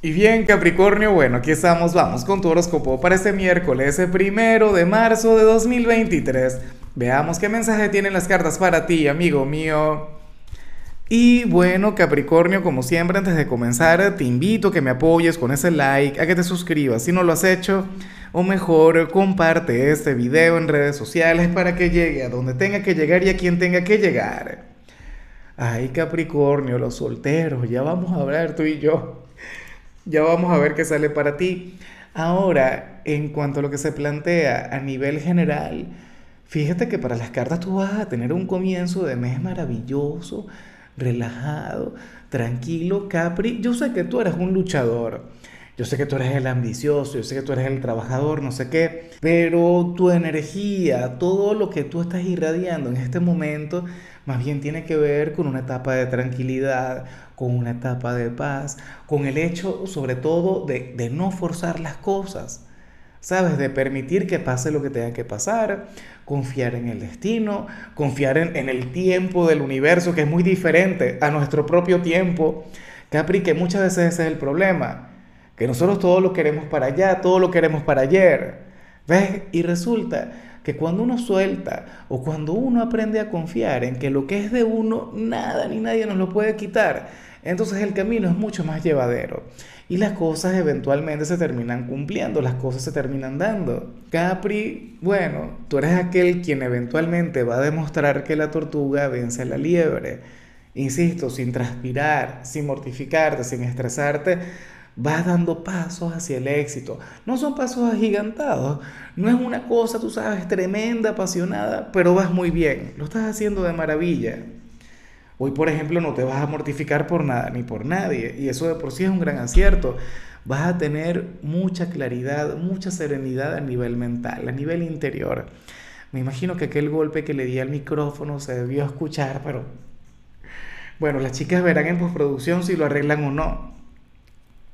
Y bien, Capricornio, bueno, aquí estamos, vamos con tu horóscopo para este miércoles, el primero de marzo de 2023. Veamos qué mensaje tienen las cartas para ti, amigo mío. Y bueno, Capricornio, como siempre, antes de comenzar, te invito a que me apoyes con ese like, a que te suscribas si no lo has hecho, o mejor, comparte este video en redes sociales para que llegue a donde tenga que llegar y a quien tenga que llegar. Ay, Capricornio, los solteros, ya vamos a hablar tú y yo. Ya vamos a ver qué sale para ti. Ahora, en cuanto a lo que se plantea a nivel general, fíjate que para las cartas tú vas a tener un comienzo de mes maravilloso, relajado, tranquilo, Capri. Yo sé que tú eres un luchador. Yo sé que tú eres el ambicioso, yo sé que tú eres el trabajador, no sé qué, pero tu energía, todo lo que tú estás irradiando en este momento, más bien tiene que ver con una etapa de tranquilidad, con una etapa de paz, con el hecho sobre todo de, no forzar las cosas, ¿sabes? De permitir que pase lo que tenga que pasar, confiar en el destino, confiar en, en el tiempo del universo, que es muy diferente a nuestro propio tiempo. Capri, que muchas veces ese es el problema, que nosotros todo lo queremos para allá, todo lo queremos para ayer. ¿Ves? Y resulta que cuando uno suelta o cuando uno aprende a confiar en que lo que es de uno, nada ni nadie nos lo puede quitar, entonces el camino es mucho más llevadero y las cosas eventualmente se terminan cumpliendo, las cosas se terminan dando. Capri, bueno, tú eres aquel quien eventualmente va a demostrar que la tortuga vence a la liebre. Insisto, sin transpirar, sin mortificarte, sin estresarte, vas dando pasos hacia el éxito. No son pasos agigantados, no es una cosa, tú sabes, tremenda, apasionada, pero vas muy bien, lo estás haciendo de maravilla. Hoy, por ejemplo, no te vas a mortificar por nada ni por nadie, y eso de por sí es un gran acierto. Vas a tener mucha claridad, mucha serenidad a nivel mental, a nivel interior. Me imagino que aquel golpe que le di al micrófono se debió escuchar, pero bueno, las chicas verán en postproducción si lo arreglan o no.